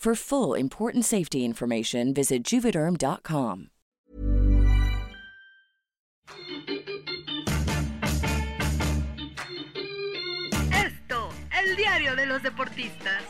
For full important safety information, visit juvederm.com. Esto, el diario de los deportistas.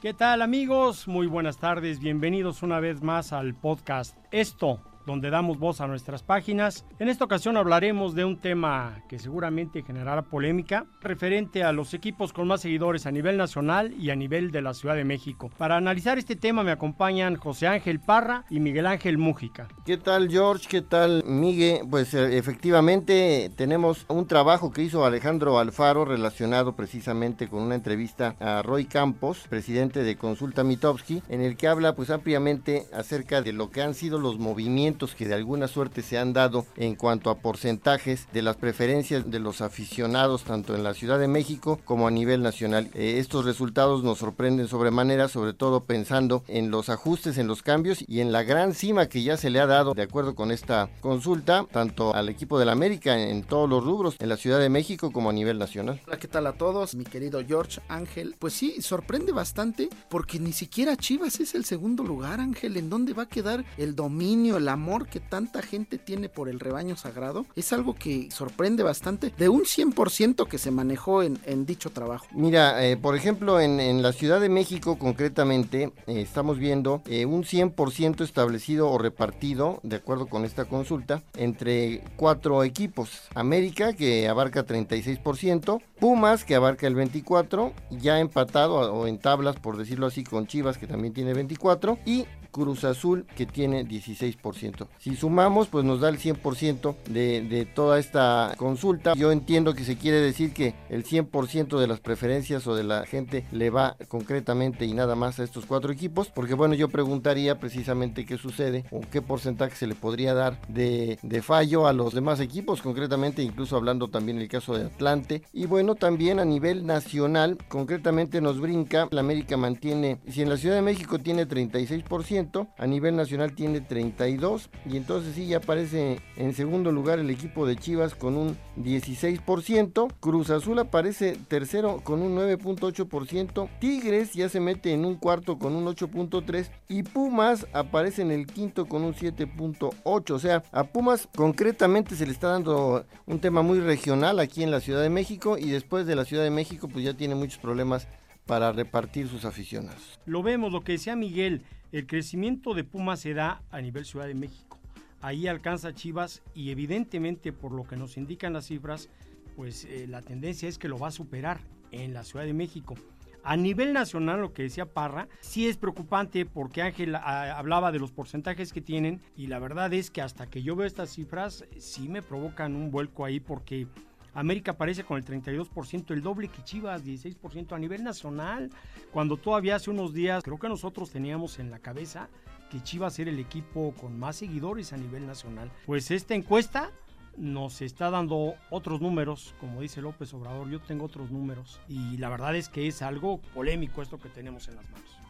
¿Qué tal amigos? Muy buenas tardes, bienvenidos una vez más al podcast Esto, donde damos voz a nuestras páginas. En esta ocasión hablaremos de un tema que seguramente generará polémica, referente a los equipos con más seguidores a nivel nacional y a nivel de la Ciudad de México. Para analizar este tema me acompañan José Ángel Parra y Miguel Ángel Mújica. ¿Qué tal George? ¿Qué tal Miguel? Pues eh, efectivamente tenemos un trabajo que hizo Alejandro Alfaro relacionado precisamente con una entrevista a Roy Campos, presidente de Consulta Mitowski, en el que habla pues ampliamente acerca de lo que han sido los movimientos que de alguna suerte se han dado en cuanto a porcentajes de las preferencias de los aficionados tanto en la Ciudad de México como a nivel nacional. Eh, estos resultados nos sorprenden sobremanera, sobre todo pensando en los ajustes, en los cambios y en la gran cima que ya se le ha dado de acuerdo con esta consulta, tanto al equipo del América en todos los rubros, en la Ciudad de México como a nivel nacional. Hola, ¿qué tal a todos? Mi querido George Ángel. Pues sí, sorprende bastante porque ni siquiera Chivas es el segundo lugar, Ángel. ¿En dónde va a quedar el dominio, el que tanta gente tiene por el rebaño sagrado es algo que sorprende bastante de un 100% que se manejó en, dicho trabajo. Mira, eh, por ejemplo, en, en, la Ciudad de México concretamente eh, estamos viendo eh, un 100% establecido o repartido, de acuerdo con esta consulta, entre cuatro equipos. América, que abarca 36%, Pumas, que abarca el 24%, ya empatado o en tablas, por decirlo así, con Chivas, que también tiene 24%, y Cruz Azul que tiene 16%. Si sumamos, pues nos da el 100% de, toda esta consulta. Yo entiendo que se quiere decir que el 100% de las preferencias o de la gente le va concretamente y nada más a estos cuatro equipos, porque bueno, yo preguntaría precisamente qué sucede o qué porcentaje se le podría dar de, de fallo a los demás equipos, concretamente incluso hablando también el caso de Atlante. Y bueno, también a nivel nacional, concretamente nos brinca, la América mantiene, si en la Ciudad de México tiene 36%, a nivel nacional tiene 32 y entonces sí ya aparece en segundo lugar el equipo de Chivas con un 16%, Cruz Azul aparece tercero con un 9.8%, Tigres ya se mete en un cuarto con un 8.3 y Pumas aparece en el quinto con un 7.8, o sea, a Pumas concretamente se le está dando un tema muy regional aquí en la Ciudad de México y después de la Ciudad de México pues ya tiene muchos problemas para repartir sus aficionados. Lo vemos, lo que decía Miguel, el crecimiento de Pumas se da a nivel Ciudad de México. Ahí alcanza Chivas y evidentemente por lo que nos indican las cifras, pues eh, la tendencia es que lo va a superar en la Ciudad de México. A nivel nacional, lo que decía Parra, sí es preocupante porque Ángel a, hablaba de los porcentajes que tienen y la verdad es que hasta que yo veo estas cifras sí me provocan un vuelco ahí porque América aparece con el 32%, el doble que Chivas, 16% a nivel nacional, cuando todavía hace unos días creo que nosotros teníamos en la cabeza que Chivas era el equipo con más seguidores a nivel nacional. Pues esta encuesta nos está dando otros números, como dice López Obrador, yo tengo otros números y la verdad es que es algo polémico esto que tenemos en las manos.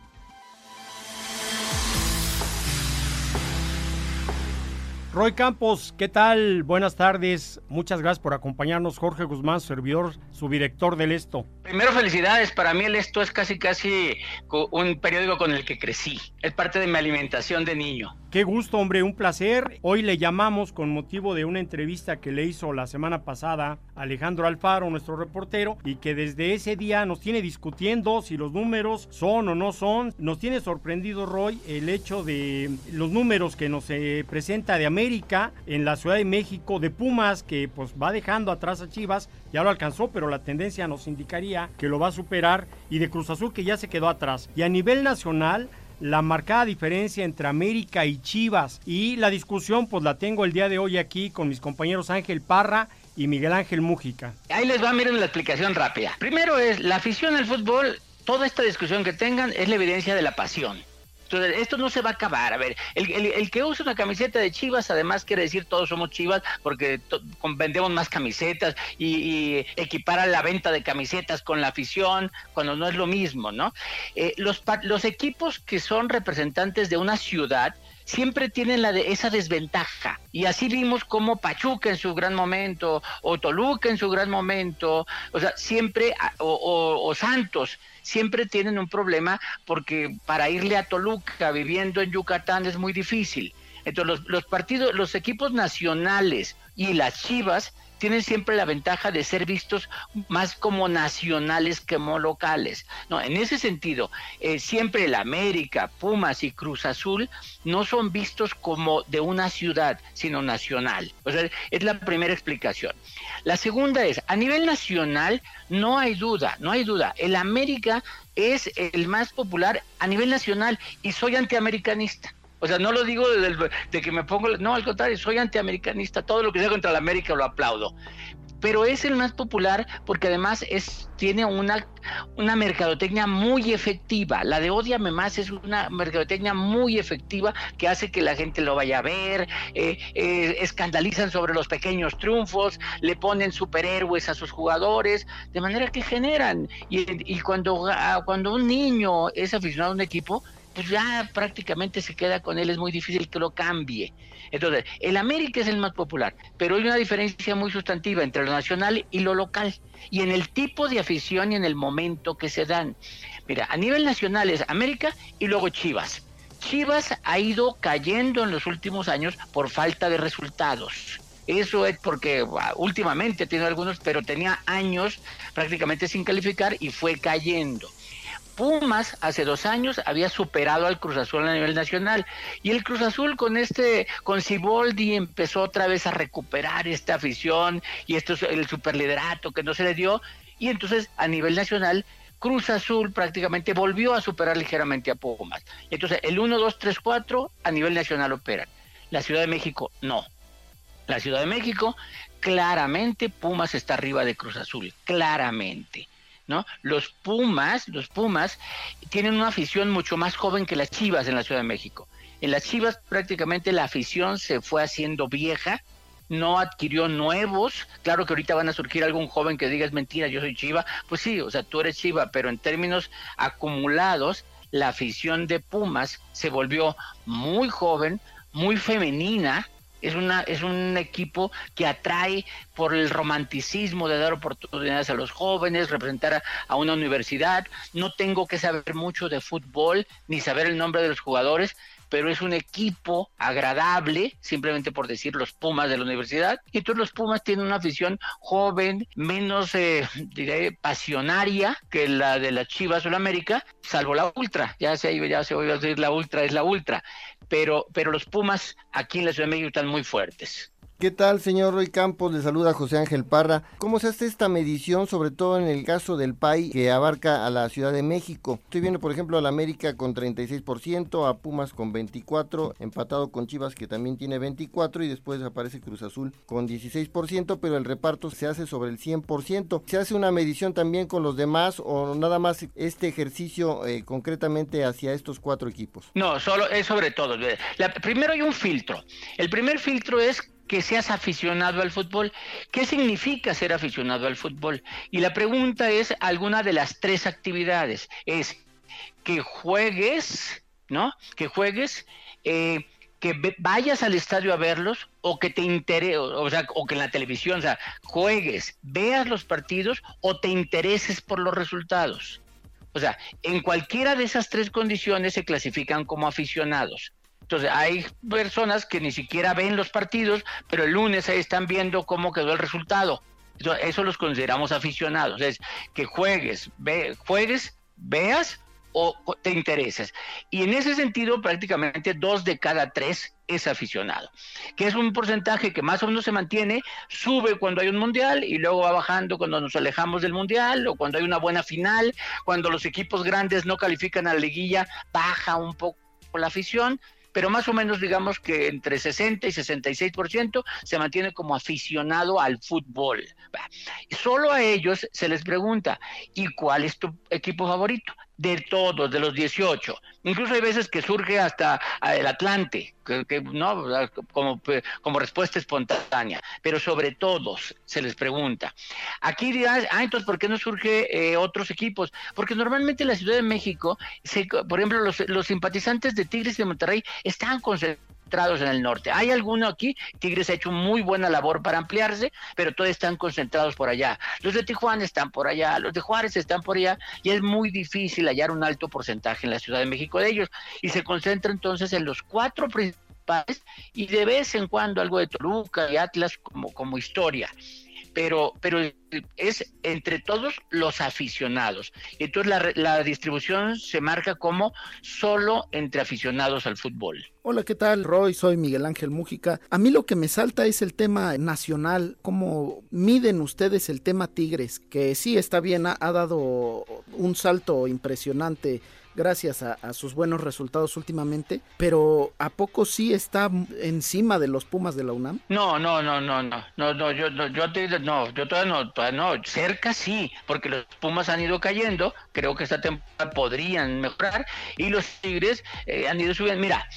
Roy Campos, ¿qué tal? Buenas tardes. Muchas gracias por acompañarnos. Jorge Guzmán, servidor, su director del Esto. Primero, felicidades. Para mí el Esto es casi, casi un periódico con el que crecí. Es parte de mi alimentación de niño. Qué gusto, hombre, un placer. Hoy le llamamos con motivo de una entrevista que le hizo la semana pasada Alejandro Alfaro, nuestro reportero, y que desde ese día nos tiene discutiendo si los números son o no son. Nos tiene sorprendido, Roy, el hecho de los números que nos eh, presenta de América en la Ciudad de México, de Pumas, que pues va dejando atrás a Chivas, ya lo alcanzó, pero la tendencia nos indicaría que lo va a superar, y de Cruz Azul que ya se quedó atrás. Y a nivel nacional, la marcada diferencia entre América y Chivas. Y la discusión pues la tengo el día de hoy aquí con mis compañeros Ángel Parra y Miguel Ángel Mújica. Ahí les va, miren la explicación rápida. Primero es la afición al fútbol, toda esta discusión que tengan es la evidencia de la pasión. Entonces, esto no se va a acabar. A ver, el, que usa una camiseta de Chivas, además quiere decir todos somos Chivas porque vendemos más camisetas y, y, equipara la venta de camisetas con la afición, cuando no es lo mismo, ¿no? Eh, los, los equipos que son representantes de una ciudad, siempre tienen la de esa desventaja. Y así vimos como Pachuca en su gran momento, o Toluca en su gran momento, o sea, siempre, o, Santos, siempre tienen un problema porque para irle a Toluca viviendo en Yucatán es muy difícil. Entonces los, los partidos, los equipos nacionales y las Chivas tienen siempre la ventaja de ser vistos más como nacionales que como locales. No, en ese sentido, eh, siempre el América, Pumas y Cruz Azul no son vistos como de una ciudad, sino nacional. O sea, es la primera explicación. La segunda es, a nivel nacional, no hay duda, no hay duda. El América es el más popular a nivel nacional y soy antiamericanista. O sea, no lo digo de, que me pongo, no, al contrario, soy antiamericanista, todo lo que sea contra la América lo aplaudo. Pero es el más popular porque además es, tiene una, una mercadotecnia muy efectiva. La de Odiame Más es una mercadotecnia muy efectiva que hace que la gente lo vaya a ver, eh, eh, escandalizan sobre los pequeños triunfos, le ponen superhéroes a sus jugadores, de manera que generan. Y, y cuando, ah, cuando un niño es aficionado a un equipo, pues ya prácticamente se queda con él, es muy difícil que lo cambie. Entonces, el América es el más popular, pero hay una diferencia muy sustantiva entre lo nacional y lo local, y en el tipo de afición y en el momento que se dan. Mira, a nivel nacional es América y luego Chivas. Chivas ha ido cayendo en los últimos años por falta de resultados. Eso es porque últimamente tiene algunos, pero tenía años prácticamente sin calificar y fue cayendo. Pumas hace dos años había superado al Cruz Azul a nivel nacional y el Cruz Azul con este con Ciboldi empezó otra vez a recuperar esta afición y esto es el superliderato que no se le dio y entonces a nivel nacional Cruz Azul prácticamente volvió a superar ligeramente a Pumas. Entonces el 1 2 3 4 a nivel nacional operan. La Ciudad de México no. La Ciudad de México claramente Pumas está arriba de Cruz Azul, claramente. ¿No? Los Pumas, los Pumas tienen una afición mucho más joven que las Chivas en la Ciudad de México. En las Chivas prácticamente la afición se fue haciendo vieja, no adquirió nuevos. Claro que ahorita van a surgir algún joven que diga es mentira, yo soy Chiva. Pues sí, o sea, tú eres Chiva, pero en términos acumulados, la afición de Pumas se volvió muy joven, muy femenina, es, una, es un equipo que atrae por el romanticismo de dar oportunidades a los jóvenes, representar a, una universidad. No tengo que saber mucho de fútbol ni saber el nombre de los jugadores, pero es un equipo agradable, simplemente por decir los Pumas de la universidad. Y entonces los Pumas tienen una afición joven, menos, eh, diré, pasionaria que la de la Chivas o la América, salvo la Ultra. Ya se, ya se oye decir la Ultra es la Ultra pero, pero los Pumas aquí en la Ciudad de México están muy fuertes. ¿Qué tal, señor Roy Campos? Le saluda José Ángel Parra. ¿Cómo se hace esta medición, sobre todo en el caso del PAI que abarca a la Ciudad de México? Estoy viendo, por ejemplo, a la América con 36%, a Pumas con 24%, empatado con Chivas que también tiene 24% y después aparece Cruz Azul con 16%, pero el reparto se hace sobre el 100%. ¿Se hace una medición también con los demás o nada más este ejercicio eh, concretamente hacia estos cuatro equipos? No, solo es sobre todo. primero hay un filtro. El primer filtro es que seas aficionado al fútbol. ¿Qué significa ser aficionado al fútbol? Y la pregunta es alguna de las tres actividades. Es que juegues, ¿no? Que juegues, eh, que vayas al estadio a verlos o que te interese, o sea, o que en la televisión, o sea, juegues, veas los partidos o te intereses por los resultados. O sea, en cualquiera de esas tres condiciones se clasifican como aficionados. Entonces, hay personas que ni siquiera ven los partidos, pero el lunes ahí están viendo cómo quedó el resultado. eso los consideramos aficionados. Es que juegues, ve, juegues, veas o te intereses. Y en ese sentido, prácticamente dos de cada tres es aficionado, que es un porcentaje que más o menos se mantiene, sube cuando hay un mundial y luego va bajando cuando nos alejamos del mundial o cuando hay una buena final, cuando los equipos grandes no califican a la liguilla, baja un poco la afición, pero más o menos digamos que entre 60 y 66% se mantiene como aficionado al fútbol. Solo a ellos se les pregunta, ¿y cuál es tu equipo favorito? De todos, de los 18. Incluso hay veces que surge hasta ah, el Atlante, que, no como, como respuesta espontánea, pero sobre todos se les pregunta. Aquí dirás, ah, entonces, ¿por qué no surge eh, otros equipos? Porque normalmente en la Ciudad de México, se, por ejemplo, los, los simpatizantes de Tigres de Monterrey están en el norte. Hay alguno aquí, Tigres ha hecho muy buena labor para ampliarse, pero todos están concentrados por allá. Los de Tijuana están por allá, los de Juárez están por allá, y es muy difícil hallar un alto porcentaje en la Ciudad de México de ellos. Y se concentra entonces en los cuatro principales y de vez en cuando algo de Toluca y Atlas como, como historia pero, pero es entre todos los aficionados. Entonces la, la distribución se marca como solo entre aficionados al fútbol. Hola, ¿qué tal? Roy, soy Miguel Ángel Mújica. A mí lo que me salta es el tema nacional. ¿Cómo miden ustedes el tema Tigres? Que sí está bien, ha dado un salto impresionante gracias a, sus buenos resultados últimamente, pero ¿a poco sí está encima de los Pumas de la UNAM? No, no, no, no, no, no, no yo, no, yo, no, yo todavía no, todavía no, cerca sí, porque los Pumas han ido cayendo, creo que esta temporada podrían mejorar y los Tigres eh, han ido subiendo. Mira,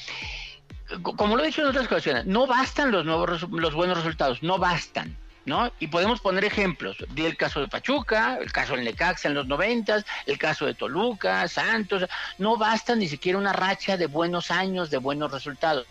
como lo he dicho en otras ocasiones, no bastan los nuevos los buenos resultados, no bastan ¿no? Y podemos poner ejemplos. Di el caso de Pachuca, el caso del Necaxa en los noventas, el caso de Toluca, Santos. No basta ni siquiera una racha de buenos años, de buenos resultados.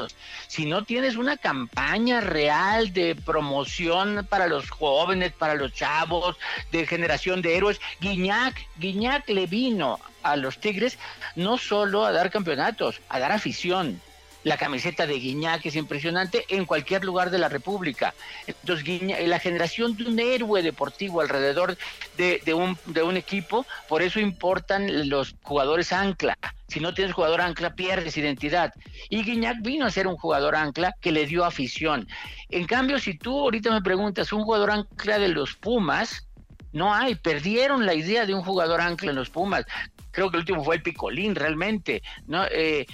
Si no tienes una campaña real de promoción para los jóvenes, para los chavos, de generación de héroes, Guiñac, Guiñac le vino a los Tigres no solo a dar campeonatos, a dar afición la camiseta de Guiñac es impresionante en cualquier lugar de la República. Entonces, la generación de un héroe deportivo alrededor de, un, de un equipo, por eso importan los jugadores ancla. Si no tienes jugador ancla, pierdes identidad. Y Guiñac vino a ser un jugador ancla que le dio afición. En cambio, si tú ahorita me preguntas, un jugador ancla de los Pumas, no hay, perdieron la idea de un jugador ancla en los Pumas. Creo que el último fue el Picolín, realmente. ¿no? Eh,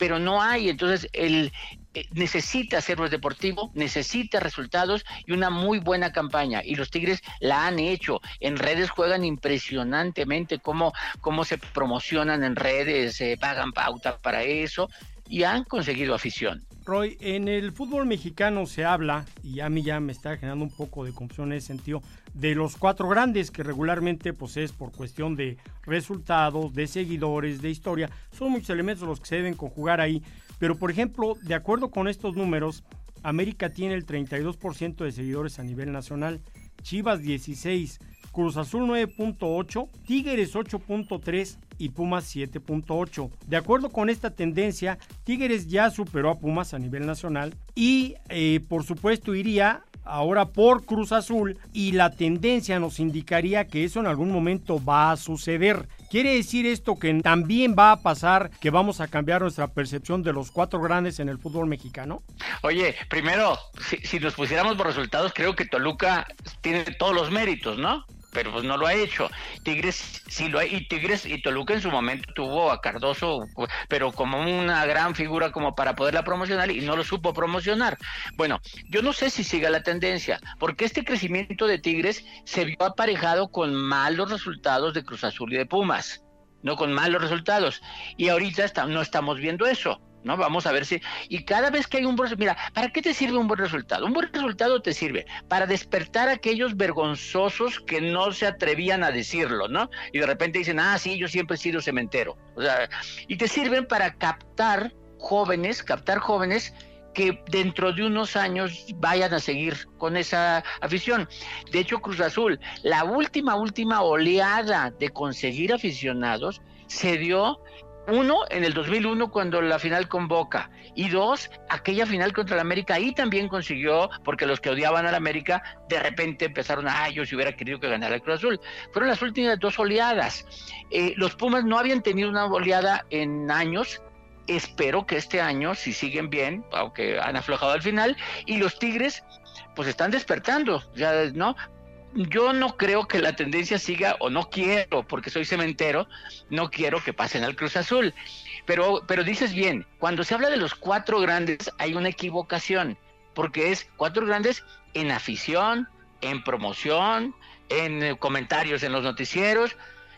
pero no hay. Entonces, el, eh, necesita ser deportivo, necesita resultados y una muy buena campaña. Y los Tigres la han hecho. En redes juegan impresionantemente cómo, cómo se promocionan en redes, se pagan pauta para eso y han conseguido afición. Roy, en el fútbol mexicano se habla, y a mí ya me está generando un poco de confusión en ese sentido, de los cuatro grandes que regularmente pues es por cuestión de resultados, de seguidores, de historia. Son muchos elementos los que se deben conjugar ahí. Pero por ejemplo, de acuerdo con estos números, América tiene el 32% de seguidores a nivel nacional, Chivas 16, Cruz Azul 9.8, Tigres 8.3 y Pumas 7.8. De acuerdo con esta tendencia, Tigres ya superó a Pumas a nivel nacional y eh, por supuesto iría ahora por Cruz Azul y la tendencia nos indicaría que eso en algún momento va a suceder. ¿Quiere decir esto que también va a pasar que vamos a cambiar nuestra percepción de los cuatro grandes en el fútbol mexicano? Oye, primero, si, si nos pusiéramos por resultados, creo que Toluca tiene todos los méritos, ¿no? Pero pues no lo ha hecho. Tigres sí lo ha y Tigres y Toluca en su momento tuvo a Cardoso, pero como una gran figura como para poderla promocionar y no lo supo promocionar. Bueno, yo no sé si siga la tendencia, porque este crecimiento de Tigres se vio aparejado con malos resultados de Cruz Azul y de Pumas, no con malos resultados. Y ahorita no estamos viendo eso. ¿No? Vamos a ver si... Y cada vez que hay un buen... Mira, ¿para qué te sirve un buen resultado? Un buen resultado te sirve para despertar a aquellos vergonzosos que no se atrevían a decirlo, ¿no? Y de repente dicen, ah, sí, yo siempre he sido cementero. O sea, y te sirven para captar jóvenes, captar jóvenes que dentro de unos años vayan a seguir con esa afición. De hecho, Cruz Azul, la última, última oleada de conseguir aficionados se dio Uno, en el 2001 cuando la final convoca. Y dos, aquella final contra el América, ahí también consiguió, porque los que odiaban al América, de repente empezaron a, yo si hubiera querido que ganara el Cruz Azul. Fueron las últimas dos oleadas. Eh, los Pumas no habían tenido una oleada en años, espero que este año, si siguen bien, aunque han aflojado al final, y los Tigres, pues están despertando, ya, ¿no? Yo no creo que la tendencia siga, o no quiero, porque soy cementero, no quiero que pasen al Cruz Azul. Pero, pero dices bien, cuando se habla de los cuatro grandes hay una equivocación, porque es cuatro grandes en afición, en promoción, en eh, comentarios en los noticieros,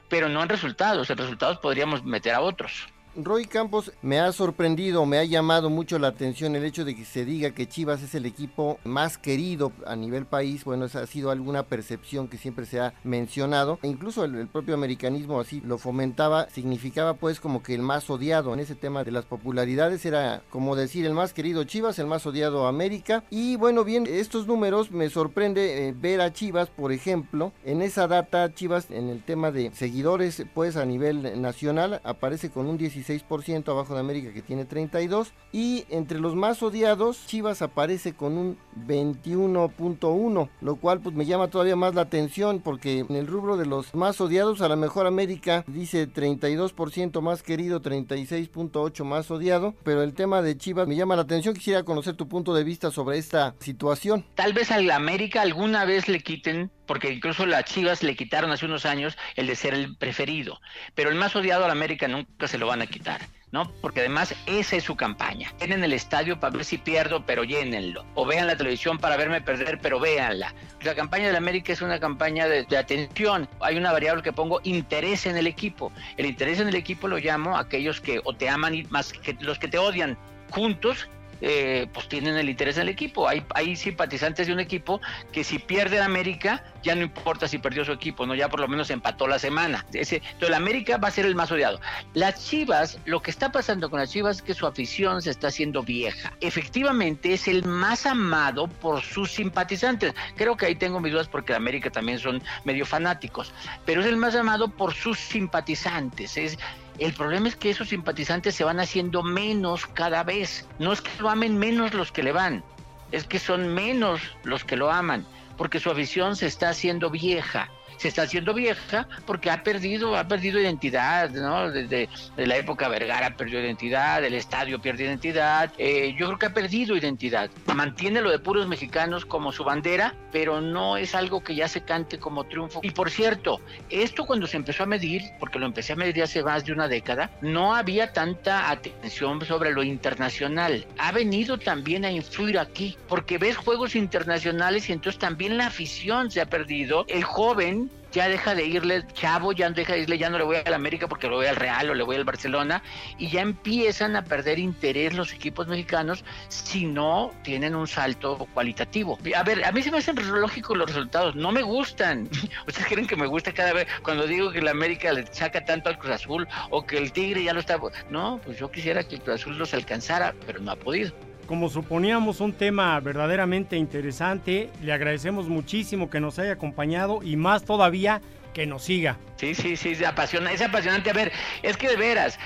pero no en resultados. En resultados podríamos meter a otros. Roy Campos, me ha sorprendido, me ha llamado mucho la atención el hecho de que se diga que Chivas es el equipo más querido a nivel país. Bueno, esa ha sido alguna percepción que siempre se ha mencionado. E incluso el, propio americanismo así lo fomentaba, significaba pues como que el más odiado en ese tema de las popularidades era como decir el más querido Chivas, el más odiado América. Y bueno, bien, estos números me sorprende eh, ver a Chivas, por ejemplo, en esa data Chivas en el tema de seguidores pues a nivel nacional aparece con un 17 16% abajo de América que tiene 32 y entre los más odiados Chivas aparece con un 21.1 lo cual pues me llama todavía más la atención porque en el rubro de los más odiados a lo mejor América dice 32% más querido 36.8 más odiado pero el tema de Chivas me llama la atención quisiera conocer tu punto de vista sobre esta situación. Tal vez al América alguna vez le quiten porque incluso las Chivas le quitaron hace unos años el de ser el preferido, pero el más odiado al América nunca se lo van a quitar. ¿no? Porque además esa es su campaña. Tienen el estadio para ver si pierdo, pero llénenlo. O vean la televisión para verme perder, pero véanla. La campaña del América es una campaña de, de, atención. Hay una variable que pongo interés en el equipo. El interés en el equipo lo llamo aquellos que o te aman y más que los que te odian juntos eh, pues tienen el interés del equipo. Hay, simpatizantes de un equipo que si pierde el América, ya no importa si perdió su equipo, no ya por lo menos empató la semana. Entonces el América va a ser el más odiado. Las Chivas, lo que está pasando con las Chivas es que su afición se está haciendo vieja. Efectivamente es el más amado por sus simpatizantes. Creo que ahí tengo mis dudas porque el América también son medio fanáticos, pero es el más amado por sus simpatizantes. Es, el problema es que esos simpatizantes se van haciendo menos cada vez. No es que lo amen menos los que le van, es que son menos los que lo aman, porque su afición se está haciendo vieja se está haciendo vieja porque ha perdido, ha perdido identidad, ¿no? Desde la época Vergara perdió identidad, el estadio pierde identidad, eh, yo creo que ha perdido identidad. Mantiene lo de puros mexicanos como su bandera, pero no es algo que ya se cante como triunfo. Y por cierto, esto cuando se empezó a medir, porque lo empecé a medir hace más de una década, no había tanta atención sobre lo internacional. Ha venido también a influir aquí, porque ves juegos internacionales y entonces también la afición se ha perdido. El joven ya deja de irle, chavo, ya deja de irle, ya no le voy al América porque le voy al Real o le voy al Barcelona, y ya empiezan a perder interés los equipos mexicanos si no tienen un salto cualitativo. A ver, a mí se me hacen lógicos los resultados, no me gustan. ¿Ustedes creen que me gusta cada vez cuando digo que el América le saca tanto al Cruz Azul o que el Tigre ya lo está? No, pues yo quisiera que el Cruz Azul los alcanzara, pero no ha podido como suponíamos, un tema verdaderamente interesante. Le agradecemos muchísimo que nos haya acompañado y más todavía que nos siga. Sí, sí, sí, es apasionante, es apasionante. A ver, es que de veras,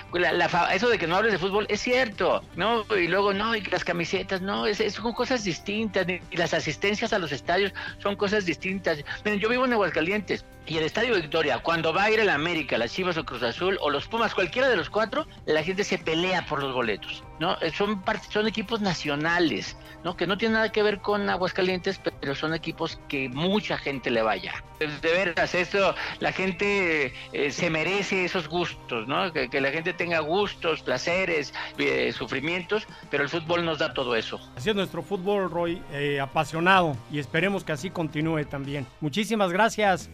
eso de que no hables de fútbol es cierto, ¿no? Y luego, no, y las camisetas, no, es, son cosas distintas. Y las asistencias a los estadios son cosas distintas. Miren, yo vivo en Aguascalientes y el Estadio Victoria, cuando va a ir el América, las Chivas o Cruz Azul o los Pumas, cualquiera de los cuatro, la gente se pelea por los boletos, ¿no? Eh, son, son equipos nacionales, ¿no? Que no tienen nada que ver con Aguascalientes, pero son equipos que mucha gente le vaya. De veras, esto, la gente eh, se merece esos gustos, ¿no? Que, la gente tenga gustos, placeres, eh, sufrimientos, pero el fútbol nos da todo eso. Así es nuestro fútbol, Roy, apasionado, y esperemos que así continúe también. Muchísimas gracias.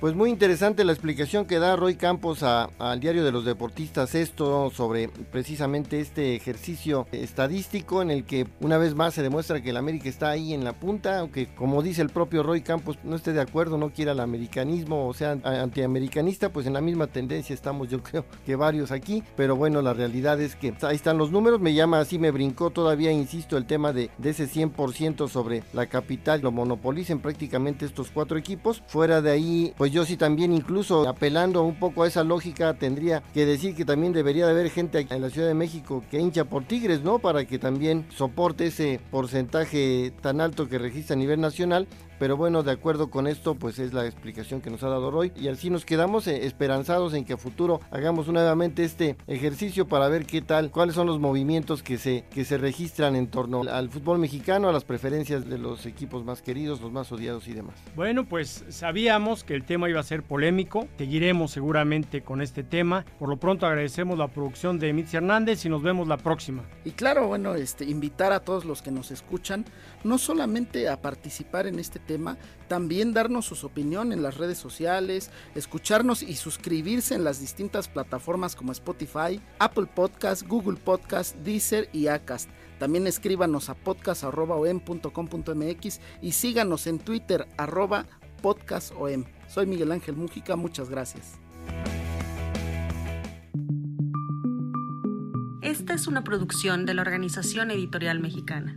Pues muy interesante la explicación que da Roy Campos al diario de los deportistas esto sobre precisamente este ejercicio estadístico en el que una vez más se demuestra que el América está ahí en la punta, aunque como dice el propio Roy Campos no esté de acuerdo, no quiera el americanismo o sea antiamericanista, pues en la misma tendencia estamos yo creo que varios aquí, pero bueno la realidad es que ahí están los números, me llama así, me brincó todavía, insisto, el tema de, de ese 100% sobre la capital, lo monopolicen prácticamente estos cuatro equipos, fuera de ahí pues pues yo sí también incluso apelando un poco a esa lógica tendría que decir que también debería de haber gente en la Ciudad de México que hincha por Tigres, ¿no? Para que también soporte ese porcentaje tan alto que registra a nivel nacional pero bueno, de acuerdo con esto, pues es la explicación que nos ha dado Roy. Y así nos quedamos eh, esperanzados en que a futuro hagamos nuevamente este ejercicio para ver qué tal, cuáles son los movimientos que se, que se registran en torno al fútbol mexicano, a las preferencias de los equipos más queridos, los más odiados y demás. Bueno, pues sabíamos que el tema iba a ser polémico. Seguiremos seguramente con este tema. Por lo pronto agradecemos la producción de Mitzi Hernández y nos vemos la próxima. Y claro, bueno, este, invitar a todos los que nos escuchan, no solamente a participar en este tema, también darnos sus opiniones en las redes sociales, escucharnos y suscribirse en las distintas plataformas como Spotify, Apple Podcast, Google Podcast, Deezer y Acast. También escríbanos a podcast.com.mx y síganos en Twitter arroba podcastom. Soy Miguel Ángel Mújica, muchas gracias. Esta es una producción de la Organización Editorial Mexicana.